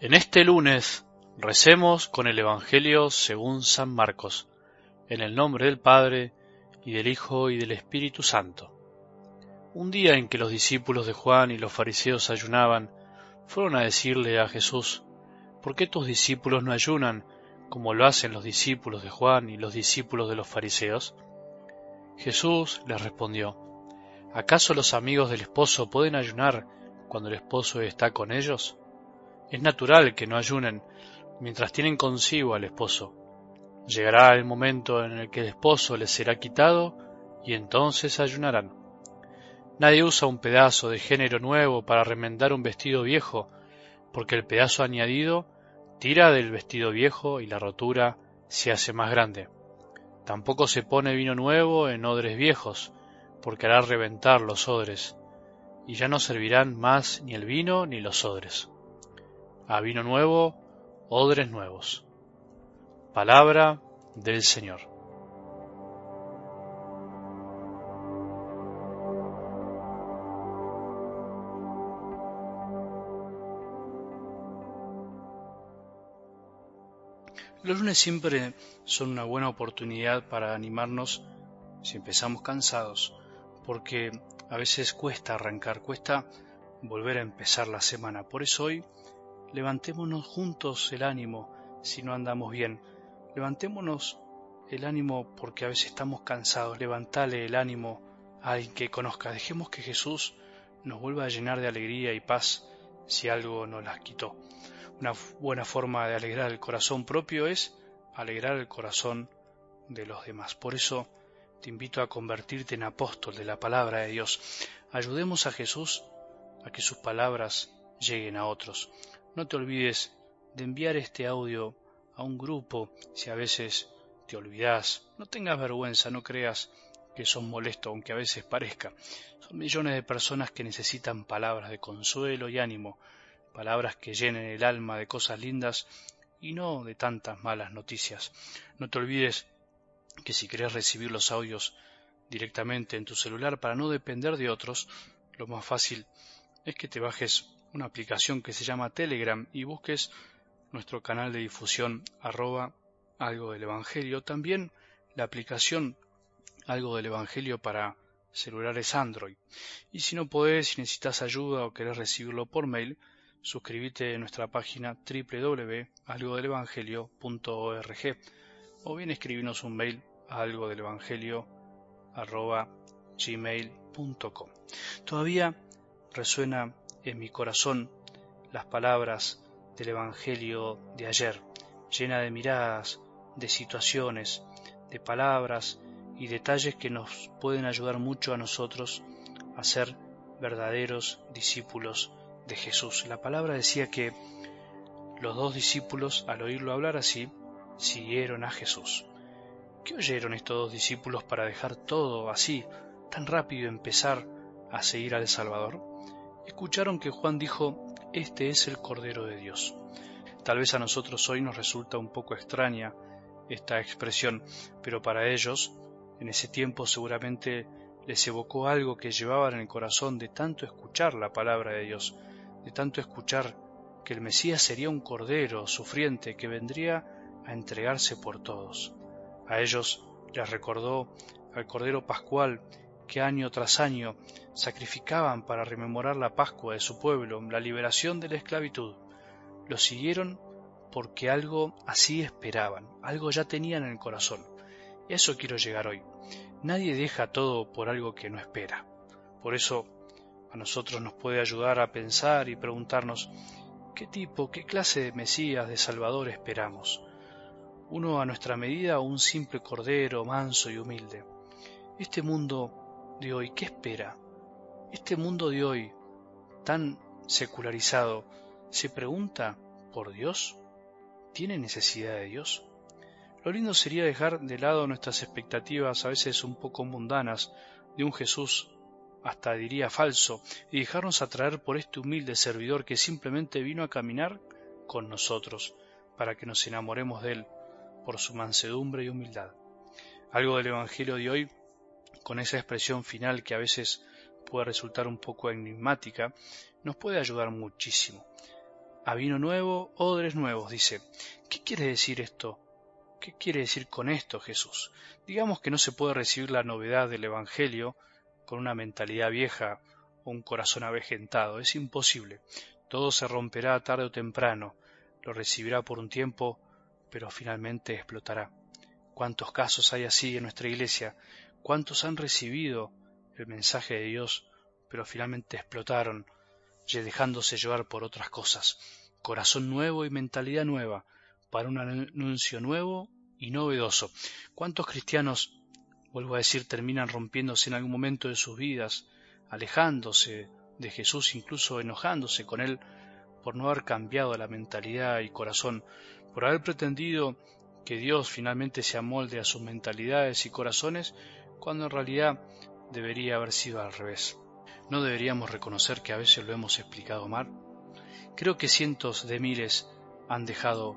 En este lunes recemos con el Evangelio según San Marcos, en el nombre del Padre, y del Hijo, y del Espíritu Santo. Un día en que los discípulos de Juan y los fariseos ayunaban, fueron a decirle a Jesús, ¿por qué tus discípulos no ayunan como lo hacen los discípulos de Juan y los discípulos de los fariseos? Jesús les respondió, ¿acaso los amigos del esposo pueden ayunar cuando el esposo está con ellos? Es natural que no ayunen mientras tienen consigo al esposo. Llegará el momento en el que el esposo les será quitado y entonces ayunarán. Nadie usa un pedazo de género nuevo para remendar un vestido viejo, porque el pedazo añadido tira del vestido viejo y la rotura se hace más grande. Tampoco se pone vino nuevo en odres viejos, porque hará reventar los odres, y ya no servirán más ni el vino ni los odres a vino nuevo, odres nuevos. Palabra del Señor. Los lunes siempre son una buena oportunidad para animarnos si empezamos cansados, porque a veces cuesta arrancar, cuesta volver a empezar la semana. Por eso hoy levantémonos juntos el ánimo si no andamos bien. Levantémonos el ánimo porque a veces estamos cansados. Levantale el ánimo a que conozca. Dejemos que Jesús nos vuelva a llenar de alegría y paz si algo nos las quitó. Una buena forma de alegrar el corazón propio es alegrar el corazón de los demás. Por eso te invito a convertirte en apóstol de la palabra de Dios. Ayudemos a Jesús a que sus palabras lleguen a otros. No te olvides de enviar este audio a un grupo si a veces te olvidas. No tengas vergüenza, no creas que son molesto, aunque a veces parezca. Son millones de personas que necesitan palabras de consuelo y ánimo, palabras que llenen el alma de cosas lindas y no de tantas malas noticias. No te olvides que si querés recibir los audios directamente en tu celular para no depender de otros, lo más fácil es que te bajes una aplicación que se llama Telegram y busques nuestro canal de difusión arroba algo del Evangelio. También la aplicación algo del Evangelio para celulares Android. Y si no podés, si necesitas ayuda o querés recibirlo por mail, suscríbete a nuestra página www.algodelevangelio.org o bien escribirnos un mail a algo del evangelio gmail.com. Todavía resuena en mi corazón las palabras del Evangelio de ayer, llena de miradas, de situaciones, de palabras y detalles que nos pueden ayudar mucho a nosotros a ser verdaderos discípulos de Jesús. La palabra decía que los dos discípulos, al oírlo hablar así, siguieron a Jesús. ¿Qué oyeron estos dos discípulos para dejar todo así, tan rápido empezar a seguir al Salvador? Escucharon que Juan dijo, Este es el Cordero de Dios. Tal vez a nosotros hoy nos resulta un poco extraña esta expresión, pero para ellos, en ese tiempo seguramente les evocó algo que llevaban en el corazón de tanto escuchar la palabra de Dios, de tanto escuchar que el Mesías sería un Cordero sufriente que vendría a entregarse por todos. A ellos les recordó al Cordero Pascual que año tras año sacrificaban para rememorar la Pascua de su pueblo, la liberación de la esclavitud. Lo siguieron porque algo así esperaban, algo ya tenían en el corazón. Eso quiero llegar hoy. Nadie deja todo por algo que no espera. Por eso a nosotros nos puede ayudar a pensar y preguntarnos qué tipo, qué clase de Mesías, de Salvador esperamos. Uno a nuestra medida un simple cordero manso y humilde. Este mundo de hoy, ¿qué espera? Este mundo de hoy, tan secularizado, ¿se pregunta por Dios? ¿Tiene necesidad de Dios? Lo lindo sería dejar de lado nuestras expectativas a veces un poco mundanas de un Jesús hasta diría falso, y dejarnos atraer por este humilde servidor que simplemente vino a caminar con nosotros, para que nos enamoremos de él por su mansedumbre y humildad. Algo del Evangelio de hoy con esa expresión final que a veces puede resultar un poco enigmática, nos puede ayudar muchísimo. a vino nuevo, odres nuevos, dice. ¿Qué quiere decir esto? ¿Qué quiere decir con esto Jesús? Digamos que no se puede recibir la novedad del Evangelio con una mentalidad vieja o un corazón avejentado. Es imposible. Todo se romperá tarde o temprano. Lo recibirá por un tiempo, pero finalmente explotará. ¿Cuántos casos hay así en nuestra iglesia? ¿Cuántos han recibido el mensaje de Dios, pero finalmente explotaron, dejándose llevar por otras cosas? Corazón nuevo y mentalidad nueva para un anuncio nuevo y novedoso. ¿Cuántos cristianos, vuelvo a decir, terminan rompiéndose en algún momento de sus vidas, alejándose de Jesús, incluso enojándose con Él por no haber cambiado la mentalidad y corazón, por haber pretendido que Dios finalmente se amolde a sus mentalidades y corazones, cuando en realidad debería haber sido al revés. ¿No deberíamos reconocer que a veces lo hemos explicado mal? Creo que cientos de miles han dejado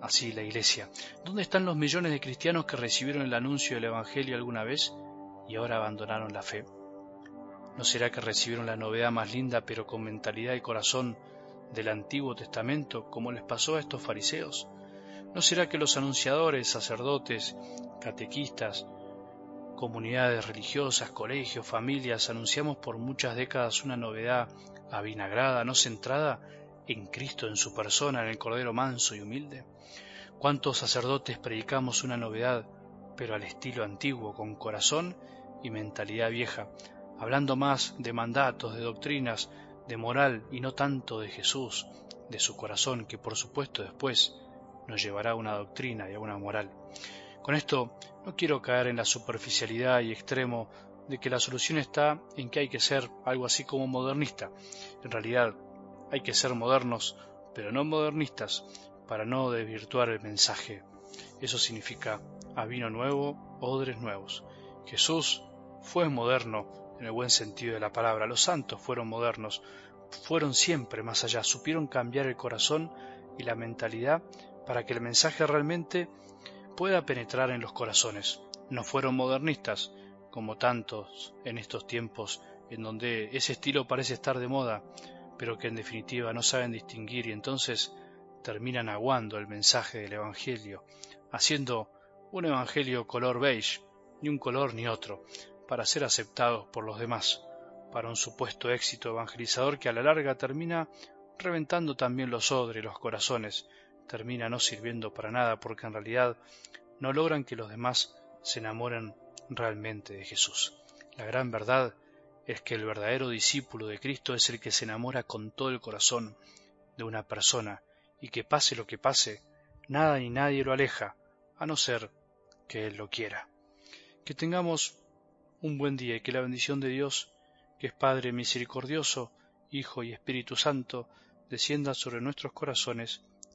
así la Iglesia. ¿Dónde están los millones de cristianos que recibieron el anuncio del Evangelio alguna vez y ahora abandonaron la fe? ¿No será que recibieron la novedad más linda pero con mentalidad y corazón del Antiguo Testamento como les pasó a estos fariseos? ¿No será que los anunciadores, sacerdotes, catequistas, comunidades religiosas, colegios, familias, anunciamos por muchas décadas una novedad avinagrada, no centrada en Cristo, en su persona, en el Cordero manso y humilde? ¿Cuántos sacerdotes predicamos una novedad, pero al estilo antiguo, con corazón y mentalidad vieja, hablando más de mandatos, de doctrinas, de moral y no tanto de Jesús, de su corazón, que por supuesto después nos llevará a una doctrina y a una moral? Con esto no quiero caer en la superficialidad y extremo de que la solución está en que hay que ser algo así como modernista. En realidad, hay que ser modernos, pero no modernistas, para no desvirtuar el mensaje. Eso significa a vino nuevo, odres nuevos. Jesús fue moderno en el buen sentido de la palabra. Los santos fueron modernos, fueron siempre más allá, supieron cambiar el corazón y la mentalidad para que el mensaje realmente pueda penetrar en los corazones. No fueron modernistas, como tantos en estos tiempos en donde ese estilo parece estar de moda, pero que en definitiva no saben distinguir y entonces terminan aguando el mensaje del Evangelio, haciendo un Evangelio color beige, ni un color ni otro, para ser aceptados por los demás, para un supuesto éxito evangelizador que a la larga termina reventando también los odres, los corazones, termina no sirviendo para nada porque en realidad no logran que los demás se enamoren realmente de Jesús. La gran verdad es que el verdadero discípulo de Cristo es el que se enamora con todo el corazón de una persona y que pase lo que pase, nada ni nadie lo aleja, a no ser que Él lo quiera. Que tengamos un buen día y que la bendición de Dios, que es Padre misericordioso, Hijo y Espíritu Santo, descienda sobre nuestros corazones